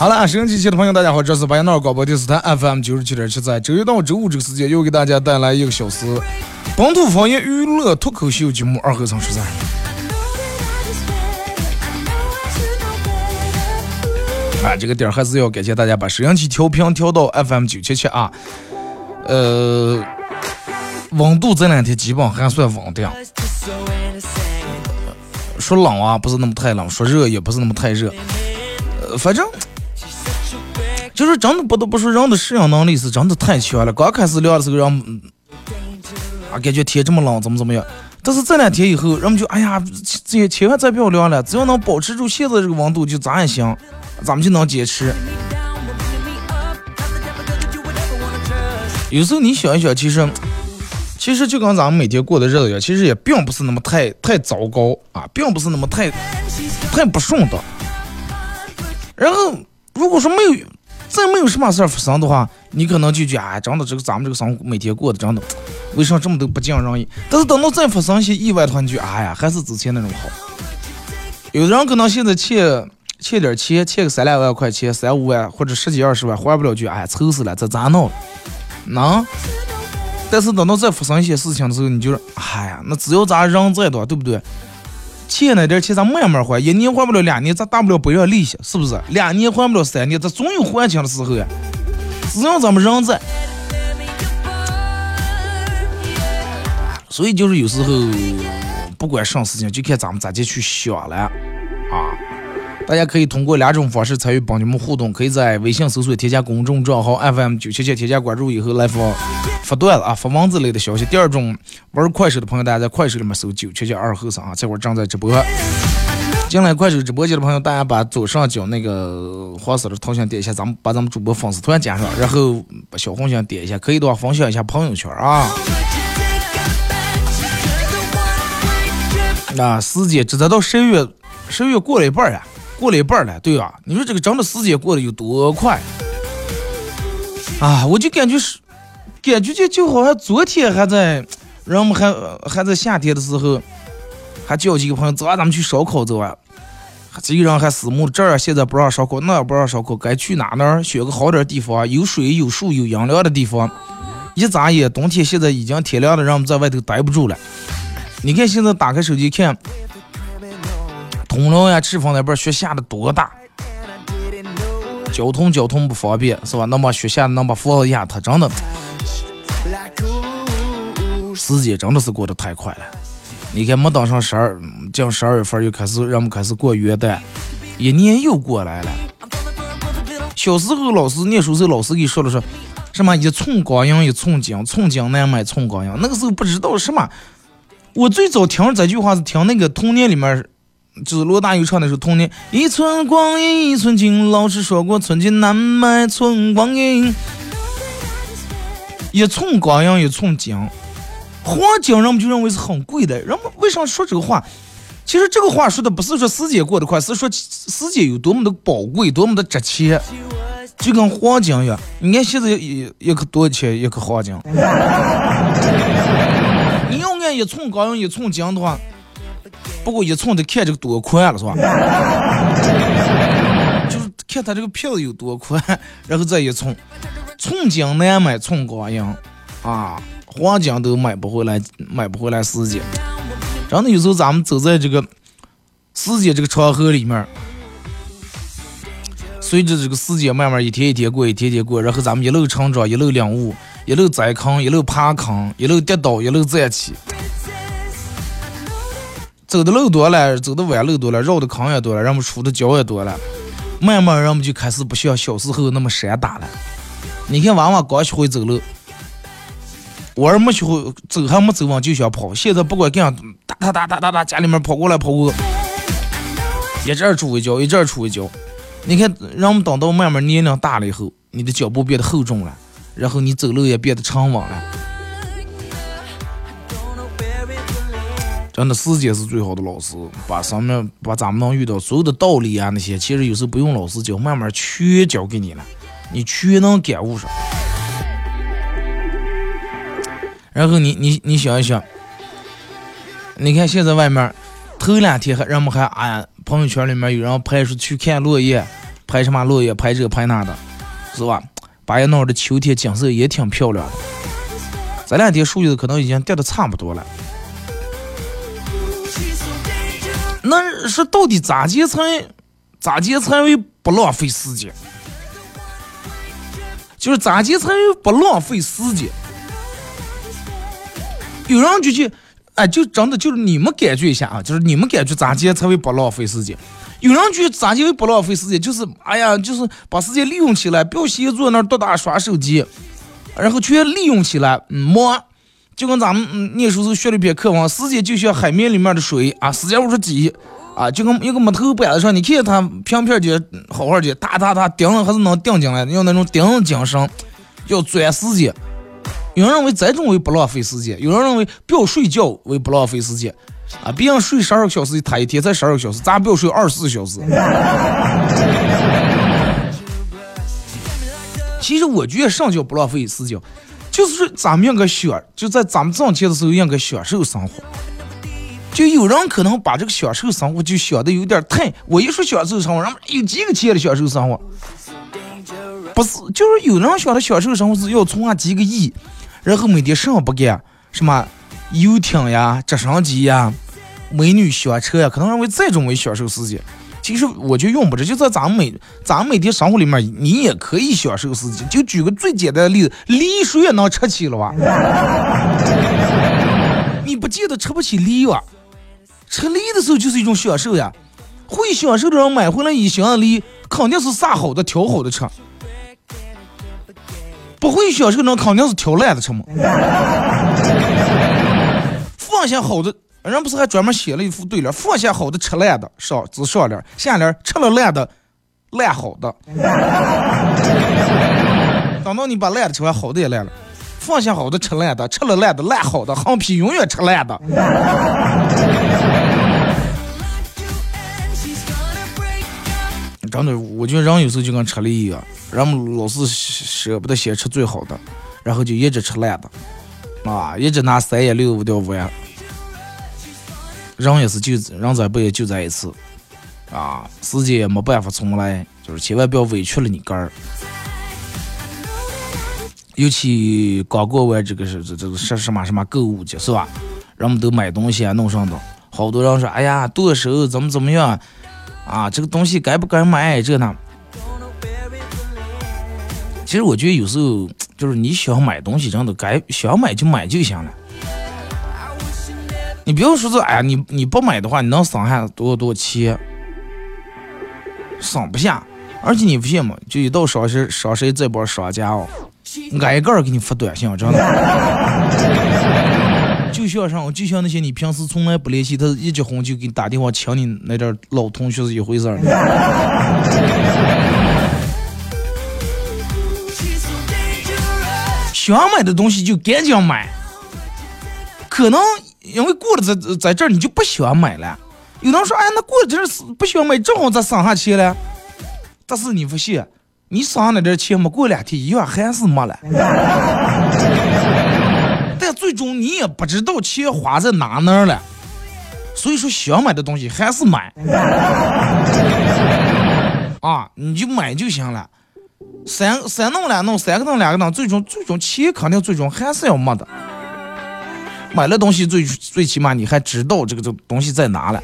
好了，收音机前的朋友，大家好，这是白闹广播电视台 FM 九十七点七，在周一到周五这个时间，又给大家带来一个小时本土方言娱乐脱口秀节目《二和尚说事啊，这个点儿还是要感谢大家把收音机调频调到 FM 九七七啊。呃，温度这两天基本还算稳定，说冷啊，不是那么太冷；说热也不是那么太热。呃，反正。就是真的不得不说，人的适应能力是真的太强了。刚开始凉的时候，人啊感觉天这么冷，怎么怎么样。但是这两天以后，人们就哎呀，这千万再不要凉了，只要能保持住现在这个温度，就咋也行，咱们就能坚持。有时候你想一想，其实其实就跟咱们每天过的日子一样，其实也并不是那么太太糟糕啊，并不是那么太太不顺当。然后如果说没有。再没有什么事儿发生的话，你可能就觉得哎，真的这个咱们这个生活每天过的真的，为啥这么都不尽人意？但是等到再发生一些意外的话，你就哎呀，还是之前那种好。有的人可能现在欠欠点钱，欠个三两万块钱、三五万或者十几二十万还不了，就哎愁死了，这咋弄？能？但是等到再发生一些事情的时候，你就是哎呀，那只要咱人在的，对不对？欠那点钱咱慢慢还，一年还不了，两年咱大不了不要利息，是不是？两年还不了，三年咱总有还清的时候呀。只要咱们人在，所以就是有时候不管什么事情，就看咱们咋的去想了。大家可以通过两种方式参与帮你们互动，可以在微信搜索添加公众账号 FM 九七七，添加关注以后来发发段子啊，发文字类的消息。第二种玩快手的朋友，大家在快手里面搜九七七二后生啊，这会儿正在直播。进来快手直播间的朋友，大家把左上角那个黄色的头像点一下，咱们把咱们主播粉丝团加上，然后把小红心点一下，可以的话分享一下朋友圈啊。那时间这才到十月，十月过了一半呀。过了一半了，对吧？你说这个整个时间过得有多快啊！我就感觉是，感觉就就好像昨天还在，人们还还在夏天的时候，还叫几个朋友走啊，咱们去烧烤走啊。这个人还私募这儿现在不让烧烤，那儿不让烧烤，该去哪那儿选个好点地方，有水有树有阴凉的地方。一眨眼，冬天现在已经天凉了，让我们在外头待不住了。你看现在打开手机看。通辽呀，赤峰那边雪下的多大？交通交通不方便是吧？能把雪下的能把房子压塌，真的，时间真的是过得太快了。你看，没等上十二，进十二月份又开始，人们开始过元旦，一年又过来了。小时候老师念书时候，老师给说了说，什么一寸光阴一寸金，寸金难买寸光阴。那个时候不知道什么，我最早听这句话是听那个童年里面。就是罗大佑唱的是《童年》，一寸光阴一寸金，老师说过寸金难买寸光阴，一寸光阴一寸金，黄金人们就认为是很贵的。人们为啥说这个话？其实这个话说的不是说时间过得快，是说时间有多么的宝贵，多么的值钱，就跟黄金一样。你看现在一一克多少钱一克黄金？你要按一寸光阴一寸金的话。不过一寸得看这个多宽了，是吧？就是看他这个票子有多宽，然后再一寸，寸金难买寸光阴啊，黄金都买不回来，买不回来时间。真的有时候咱们走在这个时间这个长河里面，随着这个时间慢慢一天一天过，一天天过，然后咱们一路成长，一路领悟，一路栽坑，一路爬坑，一路跌倒，一路站起。走的路多了，走的弯路多了，绕的坑也多了，人们出的脚也多了。慢慢人们就开始不像小时候那么闪打了。你看娃娃刚学会走路，我儿没学会走还没走完就想跑，现在不管干啥，哒哒哒哒哒哒，家里面跑过来跑过，一阵出一脚，一阵出一脚。你看，人们等到慢慢年龄大了以后，你的脚步变得厚重了，然后你走路也变得沉稳了。真的，时间是最好的老师，把上面把咱们能遇到所有的道理啊那些，其实有时候不用老师教，慢慢全教给你了，你全能感悟上。然后你你你想一想，你看现在外面头两天还人们还啊，朋友圈里面有人拍出去看落叶，拍什么落叶，拍这拍那的，是吧？八月闹的秋天景色也挺漂亮的，这两天树叶可能已经掉的差不多了。那是到底咋接才咋接才为不浪费时间？就是咋接才为不浪费时间？有人就去，哎，就真的就是你们感觉一下啊，就是你们感觉咋接才会不浪费时间？有人去咋接会不浪费时间？就是哎呀，就是把时间利用起来，不要闲坐那儿多打刷手机，然后全利用起来，摸。就跟咱们念书时候学了一篇课文，时间就像海绵里面的水啊，时间五十几啊，就跟一个木头板子上，你看它平平的好好的，哒哒哒钉还是能钉进来，用那种钉精神，要钻时间。有人认为这种为不浪费时间，有人认为不要睡觉为不浪费时间啊，别人睡十二个小时，他一天才十二个小时，咱不要睡二十四小时。其实我觉得上叫不浪费时间。就是说咱们应该享，就在咱们挣钱的时候应该享受生活。就有人可能把这个享受生活就想的有点太，我一说享受生活，人们有几个钱的享受生活？不是，就是有人想的享受生活是要存下几个亿，然后每天什么不干，什么游艇呀、直升机呀、美女小车呀，可能认为这种为享受世界。其实我就用不着，就在咱们每咱们每天生活里面，你也可以享受时间。就举个最简单的例子，梨水也能吃起了吧？你不见得吃不起梨哇，吃梨的时候就是一种享受呀。会享受的人买回来一箱梨，肯定是撒好的、挑好的吃；不会享受的人肯定是挑烂的吃嘛。放下好的。人不是还专门写了一副对联：放下好的吃烂的，上只上联，下联吃了烂的，烂好的。等到你把烂的吃完，好的也烂了。放下好的吃烂的，吃了烂的烂好的，横批永远吃烂的。真的，我觉得人有时候就跟吃梨一样，人们老是舍不得先吃最好的，然后就一直吃烂的，啊，一直拿三言六五掉完。人也是就人在不也就在一次，啊，时间也没办法重来，就是千万不要委屈了你个儿。尤其刚过完这个是这这个什什么什么购物节是吧？人们都买东西啊，弄上的，好多人说，哎呀，剁手怎么怎么样啊？这个东西该不该买？这呢？其实我觉得有时候就是你想买东西，真的该想买就买就行了。你不要说这，哎呀，你你不买的话，你能省下多多钱？省不下，而且你不信嘛，就一到双十双十一这波商家哦，挨个给你发短信，真的。就像上，就像那些你平时从来不联系，他一结婚就给你打电话抢你那点老同学是一回事儿。想买的东西就赶紧买，可能。因为过了在在这儿你就不喜欢买了，有人说哎那过了这儿不喜欢买，正好再省下钱了。但是你不信，你省下那点钱没过两天一样还是没了。但最终你也不知道钱花在哪哪了，所以说想买的东西还是买。啊，你就买就行了，三三弄两弄，三个弄两个弄，最终最终钱肯定最终还是要没的。买了东西最最起码你还知道这个这东西在哪了，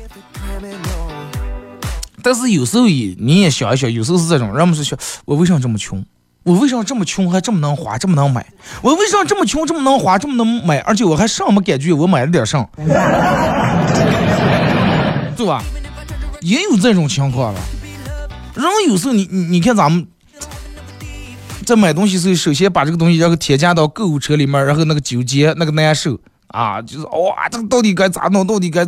但是有时候也你也想一想，有时候是这种，人们是想我为啥这么穷？我为啥这么穷还这么能花，这么能买？我为啥这么穷这么能花，这么能买？而且我还上没感觉我买了点上，对吧？也有这种情况了。然后有时候你你你看咱们在买东西时候，首先把这个东西然后添加到购物车里面，然后那个纠结那个难受啊，就是哇，这个到底该咋弄？到底该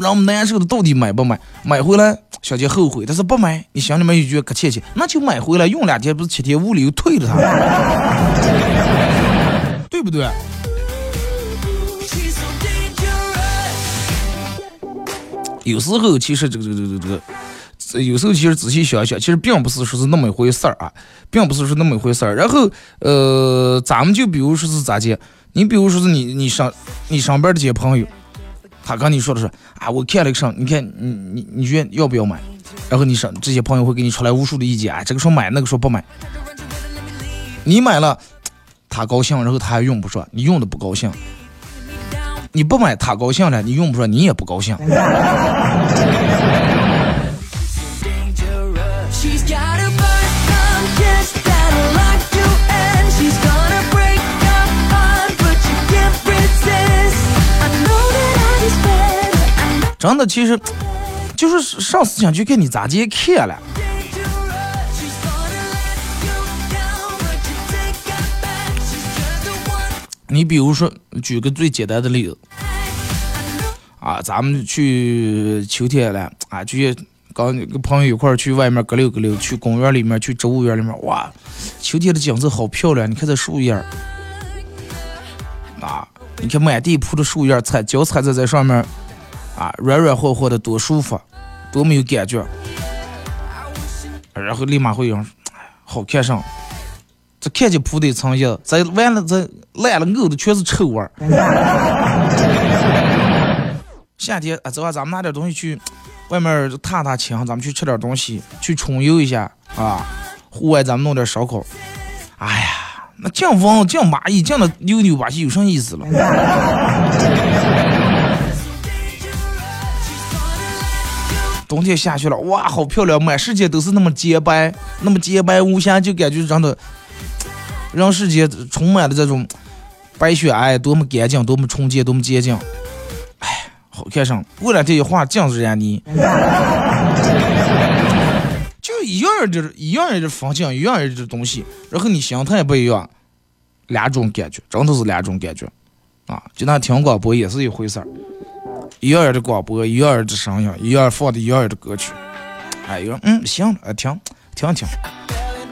让我们难受的到底买不买？买回来。小杰后悔，但是不买，你心里面又觉得可切切，那就买回来用两天，不是七天无理由退了它，对不对？有时候其实这个这个这个这个，有时候其实仔细想一想，其实并不是说是那么一回事儿啊，并不是说那么一回事儿。然后呃，咱们就比如说是咋介，你比如说是你你上你上班的这些朋友。他跟你说的是啊，我看了个上，你看你你你觉得要不要买？然后你上这些朋友会给你出来无数的意见啊，这个说买，那个说不买。你买了，他高兴，然后他还用不上，你用的不高兴。你不买，他高兴了，你用不上，你也不高兴。真的，其实就是上思想就看你咋接看了。你比如说，举个最简单的例子，啊，咱们去秋天了，啊，去跟跟朋友一块儿去外面搁溜搁溜，去公园里面，去植物园里面，哇，秋天的景色好漂亮，你看这树叶儿，啊，你看满地铺的树叶，踩脚踩在在上面。啊，软软和和的多舒服，多没有感觉。然后立马会用，好看上。这看见铺的层叶，这完了这烂了，呕的全是臭味儿。夏天啊，走啊，咱们拿点东西去外面踏踏青，咱们去吃点东西，去春游一下啊。户外咱们弄点烧烤。哎呀，那降风降蚂蚁降的扭扭吧唧，有啥意思了？冬天下去了，哇，好漂亮，满世界都是那么洁白，那么洁白无瑕，就感觉让的，让世界充满了这种白雪皑，多么干净，多么纯洁，多么洁净，哎，好看上。过两天一化，尽是染泥，就一样的，一样的风景，一样的东西，然后你心态不一样，两种感觉，真的是两种感觉，啊，就那听广播也是一回事儿。一样的广播，一样的声音，一样放的一样的歌曲。哎，有人嗯行了，听听听。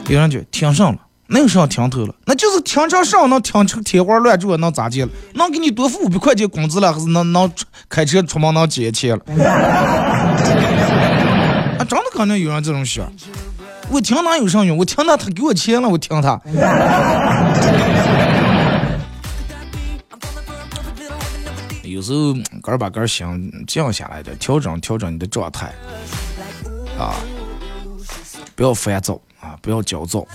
有人就听上了，那有啥听头了？那就是听成上能听成天花乱坠，能咋地了？能给你多付五百块钱工资了，还是能能开车出门能捡钱了？啊，真的可能有人这种想。我听哪有啥用？我听他，他给我钱了，我听他。有时候，个儿把个儿心静下来的，调整调整你的状态，啊，不要烦躁啊，不要焦躁。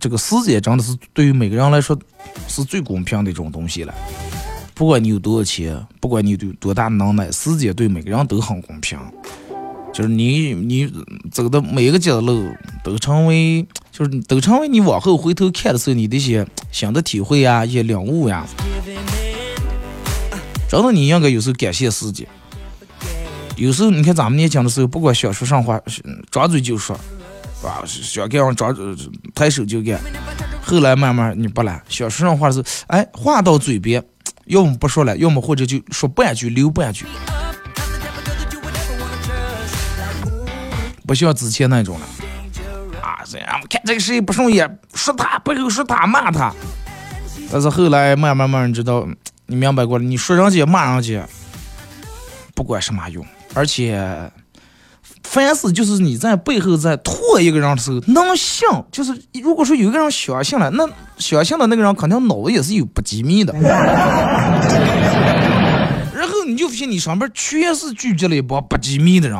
这个时间真的是对于每个人来说是最公平的一种东西了。不管你有多少钱，不管你有多大能耐，时间对每个人都很公平。就是你你走的每一个角落都成为，就是都成为你往后回头看的时候你的一些新的体会呀，一些领悟呀。真的，你应该有时候感谢自己。有时候你看咱们年轻的时候，不管想说啥话，张嘴就说，啊，想干啥张抬手就干。后来慢慢你不来，想说上话的时候，哎，话到嘴边，要么不说了，要么或者就说半句留半句。不像之前那种了啊！这样看这个谁不顺眼，说他背后说他骂他。但是后来慢慢慢慢知道，你明白过了，你说人家骂人家，不管什么用。而且，凡事就是你在背后在拖一个人的时候，能信，就是如果说有一个人相信了，那相信的那个人肯定脑子也是有不机密的。然后你就发现你上边全是聚集了一帮不机密的人。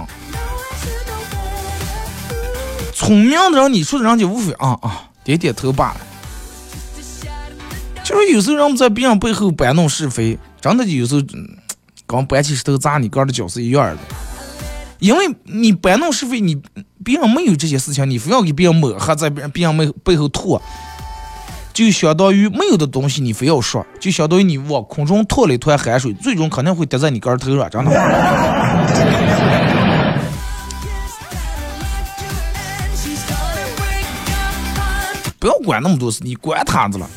聪明的人，你说的人家无非啊啊点点头罢了。就是有时候人们在别人背后搬弄是非，真的就有时候跟搬起石头砸你个的脚是一样的。因为你搬弄是非，你别人没有这些事情，你非要给别人抹黑，在别人别人背背后吐，就相当于没有的东西你非要说，就相当于你往空中吐了一团海水，最终肯定会滴在你个头上，真的。不要管那么多事，你管他子了。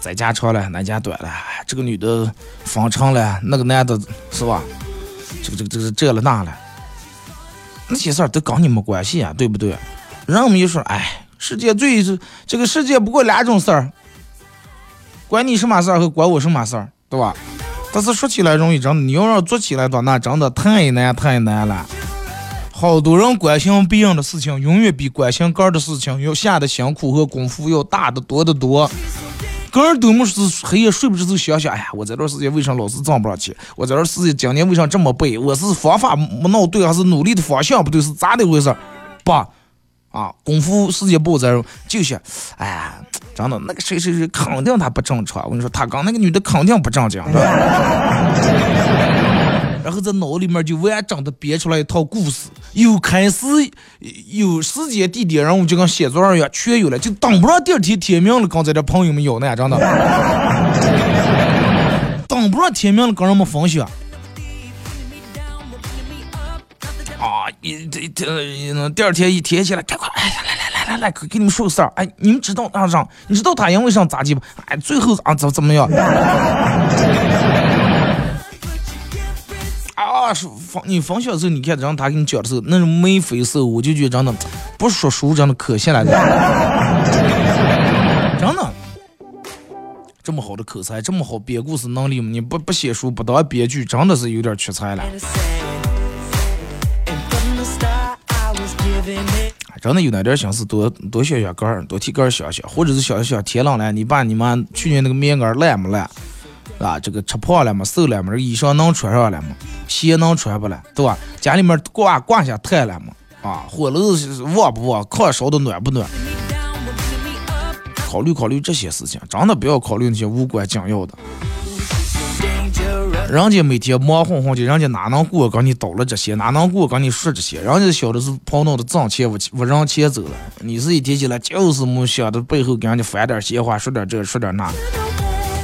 在家长了，那家短了，这个女的方长了，那个男的是吧？这个这个这个这了那了。那些事儿都跟你没关系啊，对不对？人们一说，哎，世界最是这个世界不过两种事儿，管你什么事儿和管我什么事儿，对吧？但是说起来容易，真的，你要让做起来的话那真的太难太难了。好多人关心别人的事情，永远比关心个人的事情要下的辛苦和功夫要大得多得多。个人都没是黑夜睡不着就想想，哎呀，我这段时间为啥老是挣不上钱？我这段时间今年为啥这么背？我是方法没弄对，还是努力的方向不对？是咋的回事？不，啊，功夫时间不在，就想，哎呀，真的，那个谁谁谁肯定他不正常。我跟你说，他刚那个女的肯定不正经。然后在脑里面就完整的编出来一套故事，有开始，有时间地点，然后就跟写作一样，全有了，就等不上第二天天明了，刚才这朋友们要那，真的，等不上天明了，跟人们分享。啊，一这这第二天一天起来，赶快，哎呀，来来来来来，给给你们说个事儿，哎，你们知道啊上，你知道他因为啥咋地不？哎，最后啊怎怎么样？啊，是分你分享的时候，你看让他给你讲的时候，那种眉飞色舞，我就觉得真的不说书真的可惜了。真的，这么好的口才，这么好编故事能力，你不不写书不当编剧，真的是有点缺才了。真的有那点心思，多多学学个儿，多替个儿想想，或者是想想天冷了，你爸你妈去年那个棉袄烂没烂？啊，这个吃胖了嘛，瘦了嘛，衣裳能穿上了嘛，鞋能穿不了，对吧？家里面挂挂下炭了嘛，啊，火炉子旺不旺，炕烧的暖不暖？考虑考虑这些事情，真的不要考虑那些无关紧要的。人家每天忙哄哄的，人家哪能过跟你叨了这些，哪能过跟你说这些？人家晓得是跑脑的挣钱不不让钱走了，你是一提起来就是没想着背后跟人家翻点闲话，说点这说点那。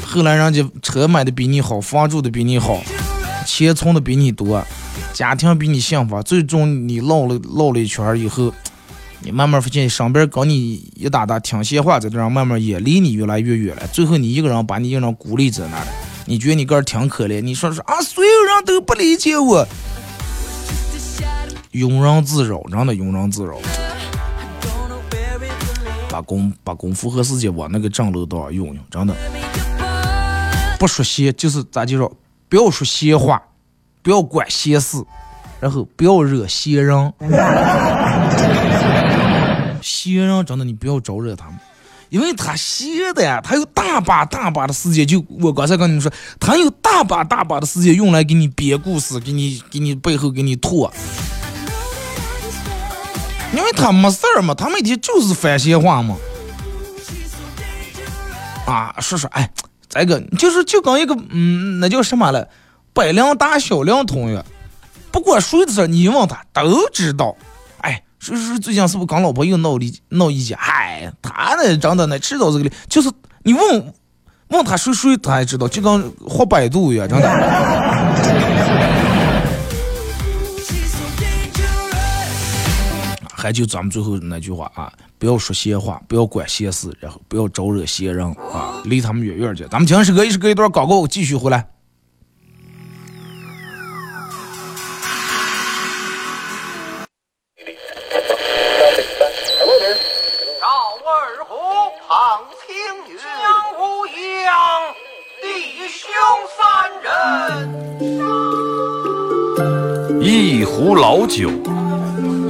后来人家车买的比你好，房住的比你好，钱存的比你多，家庭比你幸福。最终你唠了唠了一圈以后，你慢慢发现身边跟你一打打听闲话，在这样慢慢也离你越来越远了。最后你一个人把你一个人孤立在那儿，你觉得你个人挺可怜。你说说啊，所有人都不理解我，庸人自扰，真的庸人自扰。把功把功夫和时间往那个正路道上用用，真的。不说闲，就是咋就说，不要说闲话，不要管闲事，然后不要惹闲人。闲人真的你不要招惹他们，因为他闲的呀，他有大把大把的时间。就我刚才跟你们说，他有大把大把的时间用来给你编故事，给你给你背后给你吐。因为他没事儿嘛，他每天就是翻闲话嘛。啊，说说，哎。这个就是就跟一个嗯，那叫什么了，百灵大小灵通一样，不管谁的事你问他都知道。哎，说说最近是不是跟老婆又闹离闹意见？嗨，他那真的那知道这个的，就是你问问他谁谁，他还知道，就跟活百度一样，真的。还就咱们最后那句话啊。不要说闲话，不要管闲事，然后不要招惹闲人啊，离他们远远的。咱们听首歌，一是隔一段广告，继续回来。赵二虎，庞青云，江湖扬，弟兄三人，一壶老酒。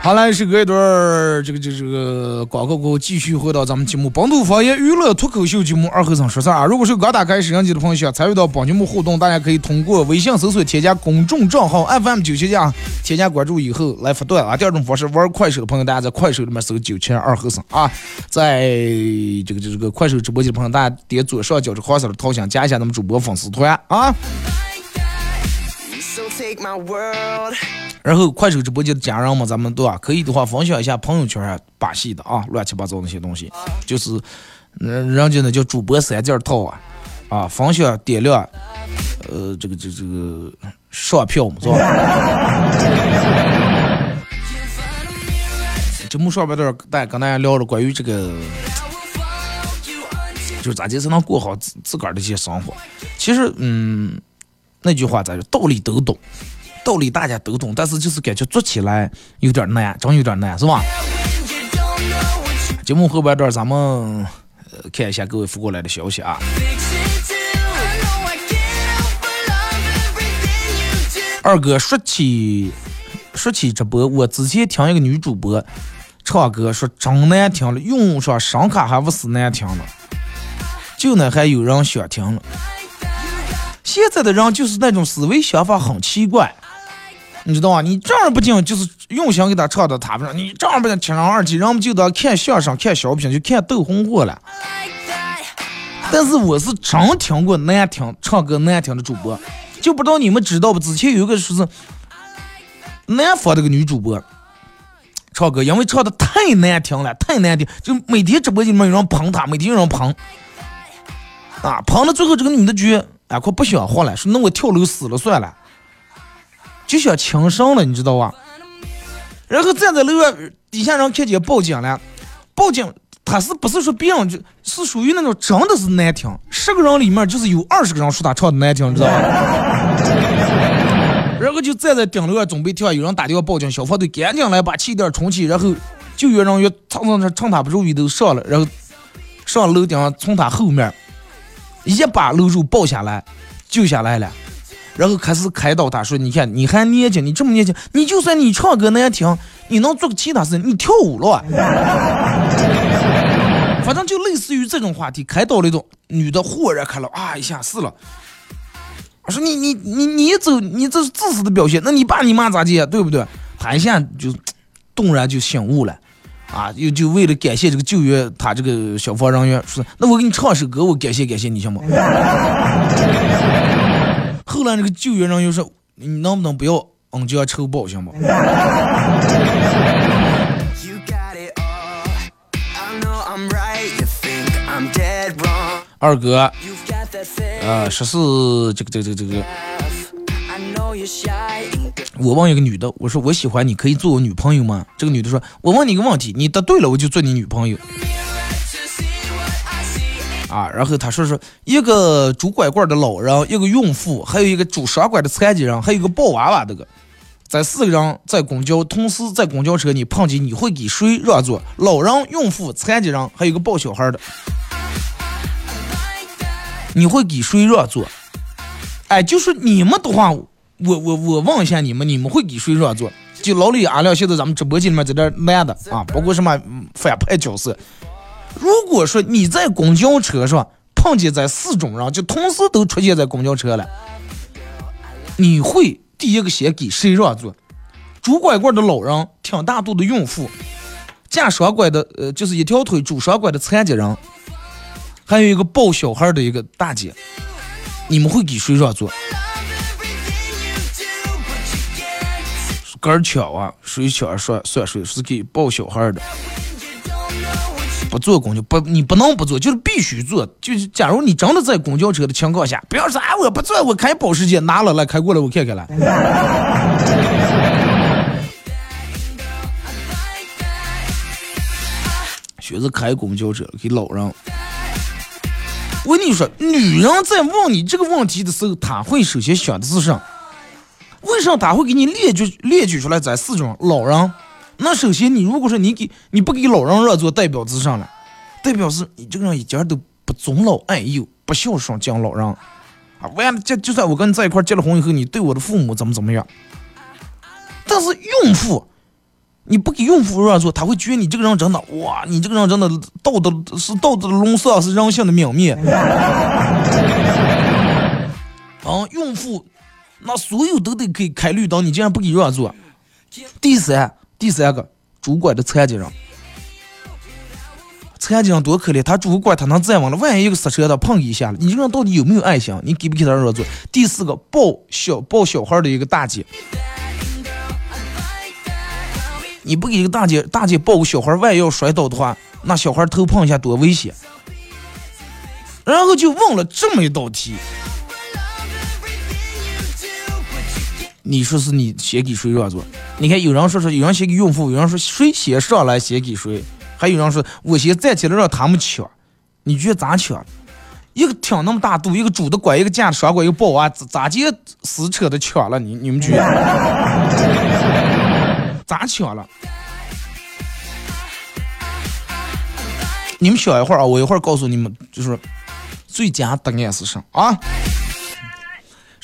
好来，是隔一段儿，这个这个这个广告过后，继续回到咱们节目《本土方言娱乐脱口秀》节目二和尚说事儿啊。如果是刚打开摄像机的朋友，想参与到本节目互动，大家可以通过微信搜索添加公众账号 FM 九七加，添加关注以后来发段啊。第二种方式，玩快手的朋友，大家在快手里面搜九七二和尚啊，在这个这个快手直播间的朋友，大家点左上角这黄色的头像，加一下咱们主播粉丝团啊。然后快手直播间的家人们，咱们对吧？可以的话分享一下朋友圈啊把戏的啊，乱七八糟那些东西，就是嗯，人家那叫主播三件套啊，啊，分享点亮，呃，这个这这个上票嘛，是吧？节目上边段大家跟大家聊了关于这个，就是咋地才能过好自自个儿的一些生活。其实，嗯，那句话咋说，道理都懂。道理大家都懂，但是就是感觉做起来有点难，真有点难，是吧？节目后半段咱们看一下各位发过来的消息啊。二哥说起说起直播，我之前听一个女主播唱歌，说真难听了，用上声卡还不是难听了，就那还有人想听了。现在的人就是那种思维想法很奇怪。你知道吗？你正儿八经就是用心给他唱的，他不说你正儿八经听上耳机，人们就当看相声、看小品，就看斗红火了。但是我是真听过难听唱歌难听的主播，就不知道你们知道不？之前有一个说是南方这个女主播唱歌，因为唱的太难听了，太难听，就每天直播间里面有人捧她，每天有人捧啊，捧到最后这个女的觉啊，快不想活了，说那我跳楼死了算了。就想轻生了，你知道吧？然后站在楼上，底下人看见报警了，报警他是不是说别人就是属于那种真的是难听，十个人里面就是有二十个人说他唱的难听，你知道吧？然后就站在顶楼上准备跳，有人打电话报警，消防队赶紧来把气垫冲起，然后救援人员蹭蹭蹭趁他不注意都上了，然后上楼顶上从他后面一把搂住抱下来，救下来了。然后开始开导他说：“你看，你还年轻，你这么年轻，你就算你唱歌难听，你能做个其他事，你跳舞了。反正就类似于这种话题，开导那种女的豁然开朗啊一下是了。我说你你你你走，你这是自私的表现，那你爸你妈咋地，对不对？他一下就顿然就醒悟了，啊，又就为了感谢这个救援他这个消防人员，说那我给你唱首歌，我感谢感谢你行吗？” 后来那个救援人员说：“你能不能不要恩将仇报，行吗？”二哥，呃，说是这个这个这个这个，我问一个女的，我说我喜欢你，可以做我女朋友吗？这个女的说：“我问你个问题，你答对了，我就做你女朋友。”啊，然后他说说一个拄拐棍的老人，一个孕妇，还有一个拄双拐的残疾人，还有个抱娃娃的个，在四个人在公交同时在公交车你碰见，你会给谁让座？老人、孕妇、残疾人，还有个抱小孩的，你会给谁让座？哎，就是你们的话，我我我问一下你们，你们会给谁让座？就老李、阿亮，现在咱们直播间里面在这男的啊，包括什么反派角色。如果说你在公交车上碰见这四种人，就同时都出现在公交车了，你会第一个先给谁让座？拄拐棍的老人，挺大肚的孕妇，架双拐的呃，就是一条腿拄双拐的残疾人，还有一个抱小孩的一个大姐，你们会给谁让座？杆儿抢啊，谁抢算算谁是给抱小孩的。不坐公交不，你不能不坐，就是必须坐。就是假如你真的在公交车的情况下，不要说哎我不坐，我开保时捷拿了来开过来我看看来。学着开公交车给老人。我跟你说，女人在问你这个问题的时候，她会首先想的是啥？为啥他会给你列举列举出来这四种老人？那首先，你如果说你给你不给老人让座，代表是啥了？代表是你这个人一点都不尊老爱幼，不孝顺敬老人啊！完了，就就算我跟你在一块结了婚以后，你对我的父母怎么怎么样？但是孕妇，你不给孕妇让座，他会觉得你这个人真的哇，你这个人真的道德是道德沦丧，是人性的泯灭。啊，孕妇，那所有都得给开绿灯，你竟然不给让座。第三。第三个主管的残疾人，残疾人多可怜，他主管他能站稳了，万一一个刹车他碰一下了，你这人到底有没有爱心？你给不给他让座？第四个抱小抱小孩的一个大姐，你不给一个大姐大姐抱个小孩，万一要摔倒的话，那小孩头碰一下多危险。然后就问了这么一道题。你说是你先给谁让座？你看有人说说，有人先给孕妇，有人说谁先上来先给谁，还有人说我先站起来让他们抢。你觉得咋抢？一个挺那么大肚，一个拄的拐，一个架的双拐，一个抱娃，咋咋就死扯的抢了？你你们觉得咋抢了？你们想一会儿啊，我一会儿告诉你们，就是最佳答案是啥啊？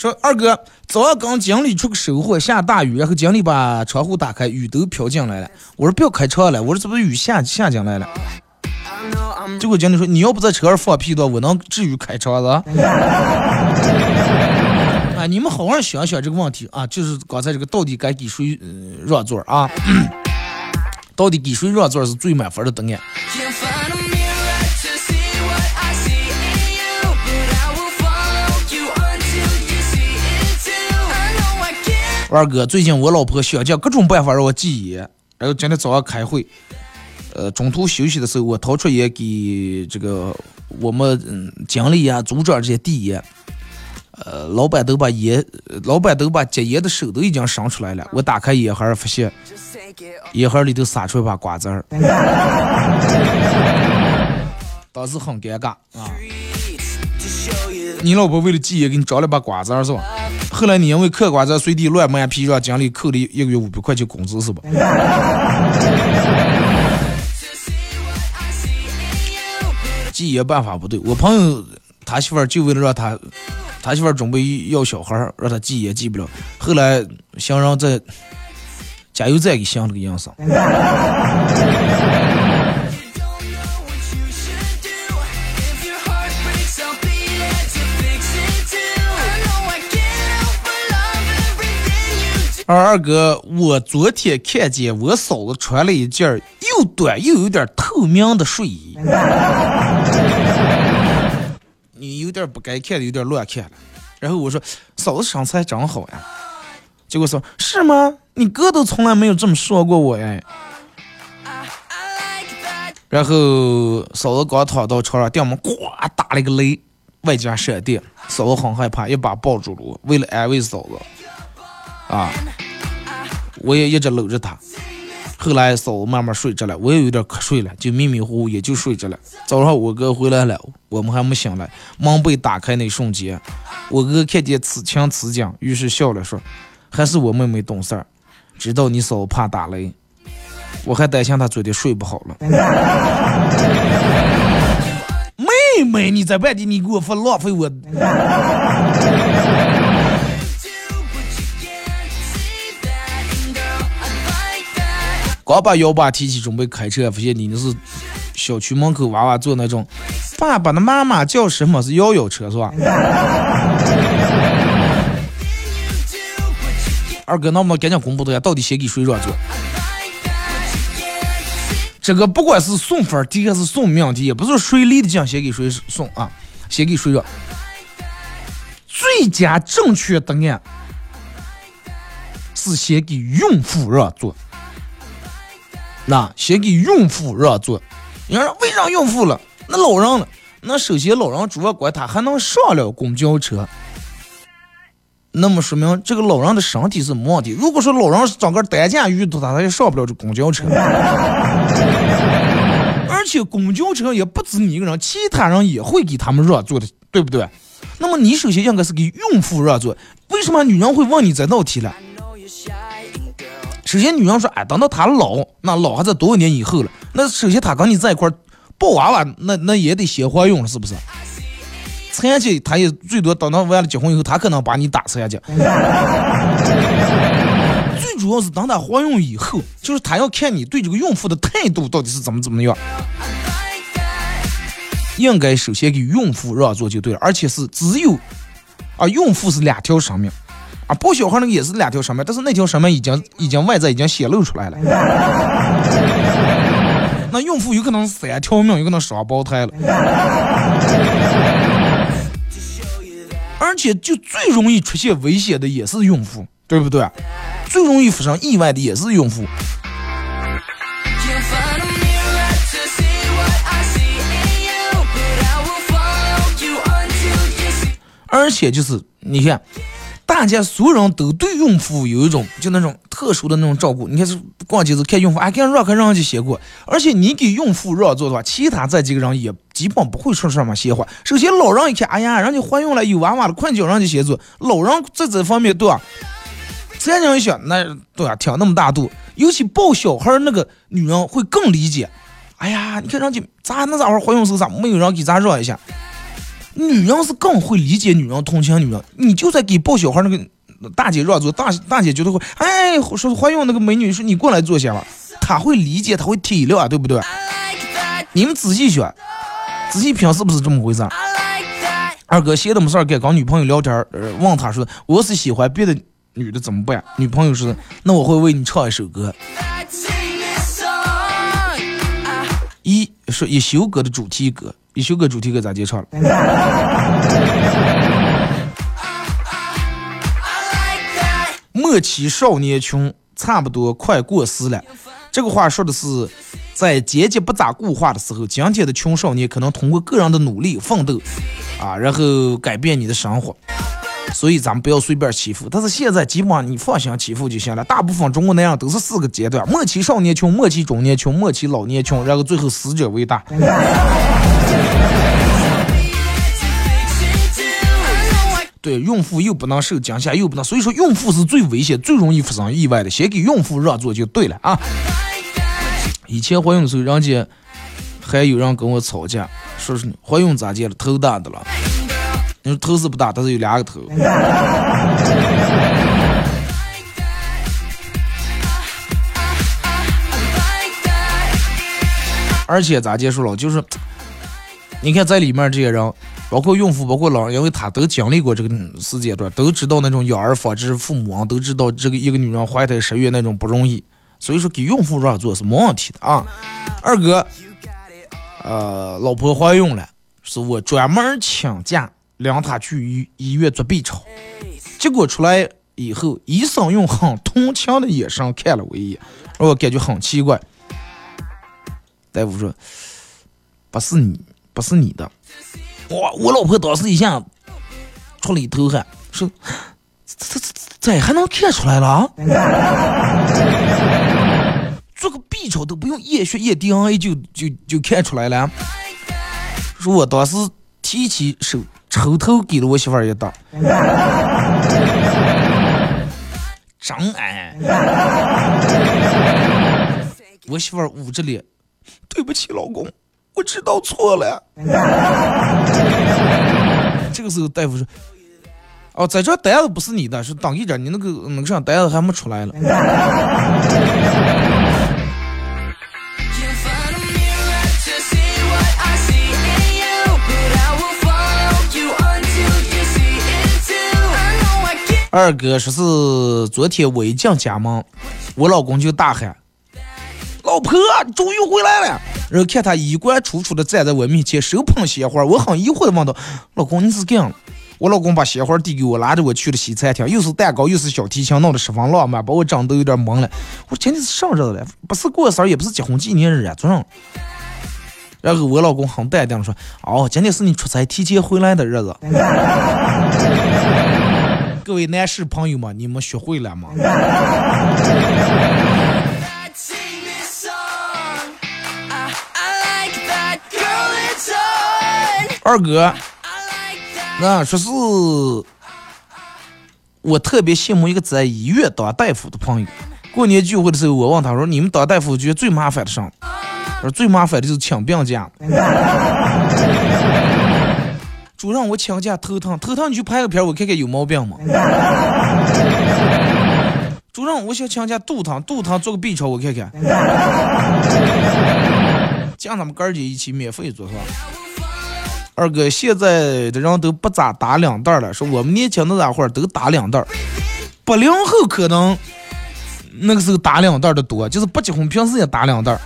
说二哥。早上刚经理出去收货，下大雨，然后经理把窗户打开，雨都飘进来了。我说不要开车了，我说这不是雨下下进来了。结果经理说你要不在车上放屁的话，我能至于开车子？啊，你们好好想想这个问题啊，就是刚才这个到底该给谁让座啊？到底给谁让座是最满分的答案？二哥，最近我老婆想尽各种办法让我戒烟，然后今天早上开会，呃，中途休息的时候，我掏出烟给这个我们经理啊、组长这些递烟，呃，老板都把烟，老板都把戒烟的手都已经伸出来了。我打开烟盒，发现烟盒里头撒出一把瓜子儿，当时很尴尬啊。你老婆为了戒烟给你找了把瓜子儿是吧？后来你因为嗑瓜子随地乱卖皮，让经理扣了一个月五百块钱工资是吧？戒烟办法不对，我朋友他媳妇儿就为了让他，他媳妇儿准备要小孩儿，让他戒烟戒不了，后来想让在加油站给镶了个银绳。二二哥，我昨天看见我嫂子穿了一件又短又有点透明的睡衣，你有点不该看的，有点乱看了。然后我说，嫂子身材真好呀。结果说，是吗？你哥都从来没有这么说过我呀。然后嫂子刚躺到床上，电门呱打了一个雷，外加闪电，嫂子很害怕，一把抱住了我，为了安慰嫂子。啊！我也一直搂着他。后来嫂子慢慢睡着了，我也有点瞌睡了，就迷迷糊糊也就睡着了。早上我哥回来了，我们还没醒来，门被打开那瞬间，我哥看见此情此景，于是笑了说：“还是我妹妹懂事儿，知道你嫂子怕打雷。”我还担心她昨天睡不好了。妹妹，你在外地，你给我发浪费我。刚把幺八提起，准备开车，发现你那是小区门口娃娃坐那种，爸爸的妈妈叫什么？是摇摇车是吧？二哥，那我们赶紧公布一下，到底谁给谁让座？这个不管是送分题还是送命题，也不是谁离的奖先给谁送啊，先给谁让。最佳正确答案是先给孕妇让座。那先给孕妇让座，你说为啥孕妇了？那老人了？那首先老人主要管他还能上了公交车，那么说明这个老人的身体是没问题。如果说老人是长个担架遇到他，他也上不了这公交车。而且公交车也不止你一个人，其他人也会给他们让座的，对不对？那么你首先应该是给孕妇让座。为什么女人会问你这道题了？首先，女人说：“哎，等到她老，那老还在多少年以后了？那首先她跟你在一块抱娃娃，那那也得先怀孕了，是不是？残疾，她也最多等到完了结婚以后，她可能把你打残疾。最主要是等她怀孕以后，就是她要看你对这个孕妇的态度到底是怎么怎么样。应该首先给孕妇让座就对了，而且是只有啊，孕妇是两条生命。”抱小孩那个也是两条生命，但是那条生命已经已经外在已经显露出来了。那孕妇有可能三条命，有可能双胞胎了。而且就最容易出现危险的也是孕妇，对不对？最容易发生意外的也是孕妇。而且就是你看。大家所有人都对孕妇有一种就那种特殊的那种照顾。你看是逛街子看孕妇，哎，看让开让就先过。而且你给孕妇让座的话，其他这几个人也基本不会说什么闲话。首先老人一看，哎呀，人家怀孕了有娃娃了，快叫人家先坐。老人在这方面对吧？咱人一想，那对吧？挺那么大度，尤其抱小孩那个女人会更理解。哎呀，你看人家咋那咋会怀孕时候咋没有人给咱让一下？女人是更会理解女人，同情女人。你就在给抱小孩那个大姐让座，大大姐觉得会，哎，说怀孕那个美女说你过来坐下吧，她会理解，她会体谅，对不对？你们仔细选，仔细品，是不是这么回事？二哥闲的没事儿，跟跟女朋友聊天，呃，问他说我是喜欢别的女的怎么办？女朋友说那我会为你唱一首歌，一说一休哥的主题歌。一休哥主题歌咋介绍了？莫欺少年穷，差不多快过时了。这个话说的是，在阶级不咋固化的时候，今天的穷少年可能通过个人的努力奋斗，啊，然后改变你的生活。所以咱们不要随便欺负。但是现在基本上你放心欺负就行了。大部分中国男人都是四个阶段：莫欺少年穷，莫欺中年穷，莫欺老年穷，然后最后死者为大。对，孕妇又不能受惊吓，又不能，所以说孕妇是最危险、最容易发生意外的。先给孕妇让座就对了啊！以前怀孕的时候，人家还有人跟我吵架，说是怀孕咋的了？头大的了。你说头是不大，但是有两个头。而且咋结束了？就是，你看在里面这些人，包括孕妇，包括老人，因为他都经历过这个时间段，都知道那种养儿防知父母啊，都知道这个一个女人怀胎十月那种不容易。所以说给孕妇让座是没问题的啊。二哥，呃，老婆怀孕了，是我专门请假领他去医医院做 B 超，结果出来以后，医生用很同情的眼神看了我一眼，让我感觉很奇怪。大夫说：“不是你，不是你的。”哇！我老婆当时一下出了一头汗，说：“这这这还能看出来了？做个 B 超都不用验血验 DNA 就就就看出来了？”说我当时提起手抽头给了我媳妇儿一打，真爱。我媳妇儿捂着脸。对不起，老公，我知道错了。这个时候，大夫说：“哦，在这单子不是你的，是当一点，你那个那个啥单子还没出来了。”二哥说是昨天我一进家门，我老公就大喊：“老婆，终于回来了！”然后看他衣冠楚楚的站在我面前，手捧鲜花，我很疑惑的问道：“老公，你是干？”我老公把鲜花递给我，拉着我去了西餐厅，又是蛋糕又是小提琴，闹得十分浪漫，把我整都有点懵了。我说今天是啥日子了？不是过生日，也不是结婚纪念日啊，昨上。然后我老公很淡定的说：“哦，今天是你出差提前回来的日子。” 各位男士朋友们，你们学会了吗？二哥，那说是我特别羡慕一个在医院当大夫的朋友。过年聚会的时候，我问他说：“你们当大夫觉得最麻烦的啥？”他说：“最麻烦的就是请病假。”主任，我请假头疼，头疼你去拍个片，我看看有毛病吗？主任，我想请假肚疼，肚疼做个 B 超我看看。叫咱们哥儿姐一起免费做是吧？二哥，现在的人都不咋打两袋了，说我们年轻的那会儿都打两袋，八零后可能那个时候打两袋的多，就是不结婚平时也打两袋。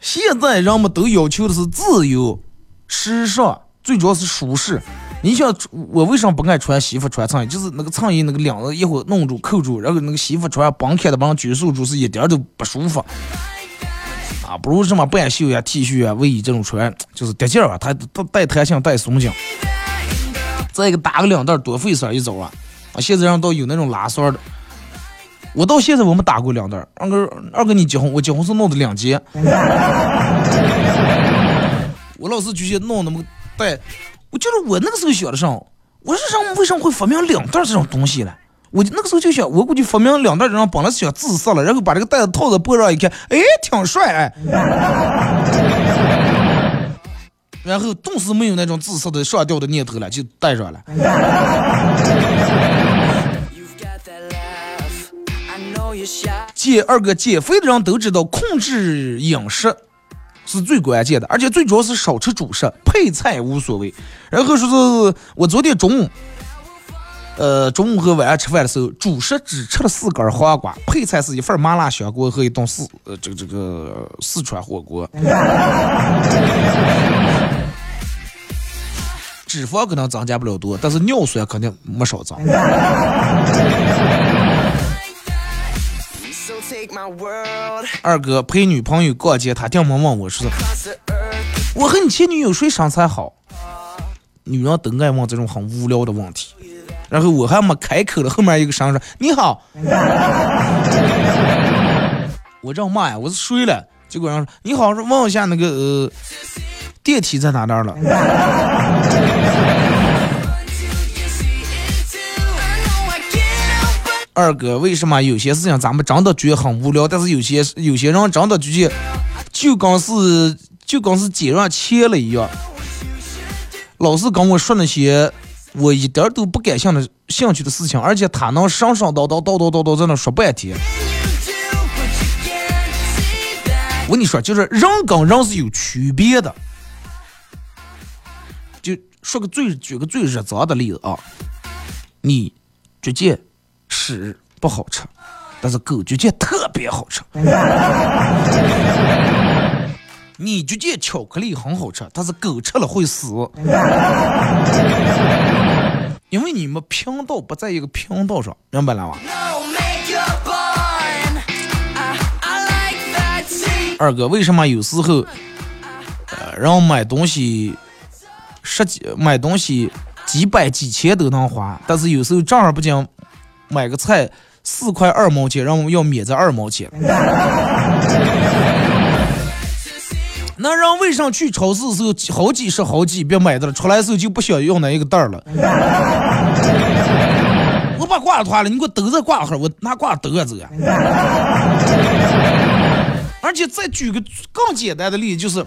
现在人们都要求的是自由、时尚。最主要是舒适，你想我为什么不爱穿西服穿衬衣？就是那个衬衣那个领子一会弄住扣住，然后那个西服穿绑开的帮拘束住，是一点都不舒服。啊，不如什么半袖呀、T 恤啊、卫衣这种穿，就是得劲儿啊，它它带弹性带松紧。再一个打个两袋多费事儿一走啊！啊，现在人都有那种拉栓的，我到现在我没打过两袋。二哥，二哥你结婚，我结婚是弄的两节。我老是觉得弄那么。对，我就是我那个时候想的上，我是上为什么会发明两袋这种东西呢？我那个时候就想，我估计发明两袋这种本来是想自杀了，然后把这个袋子套在脖上一看，哎，挺帅哎，然后顿时没有那种自杀的上吊的念头了，就带上了。减二哥减肥的人都知道控制饮食。是最关键的，而且最主要是少吃主食，配菜无所谓。然后说是我昨天中午，呃，中午和晚上吃饭的时候，主食只吃了四根黄瓜，配菜是一份麻辣香锅和一顿四这个这个四川火锅。脂肪可能增加不了多，但是尿酸肯定没少增。二哥陪女朋友逛街，他掉毛问我说：“我和你前女友谁身材好？”女人都爱问这种很无聊的问题。然后我还没开口了，后面一个声说：“你好。” 我这骂呀，我是睡了。结果人说：“你好，是问一下那个呃，电梯在哪那儿了？”二哥，为什么有些事情咱们真的觉得很无聊，但是有些有些人真的就觉就跟是就跟是捡上钱了一样，老是跟我说那些我一点都不感兴趣的兴趣的事情，而且他能上上叨叨叨叨叨叨在那说半天。我跟你说，就是人跟人是有区别的。就说个最举个最日常的例子啊，你直接。屎不好吃，但是狗觉得特别好吃。你觉得巧克力很好吃，但是狗吃了会死。因为你们频道不在一个频道上，明白了吗？二哥，为什么有时候，呃，让买东西十几买东西几百几千都能花，但是有时候正儿不经。买个菜四块二毛钱，让我们要免这二毛钱。那人为啥去超市的时候好几十好几别买的了，出来时候就不想要那一个袋儿了？我把挂子脱了，你给我兜着挂盒，我拿挂子兜着走呀。而且再举个更简单的例子，就是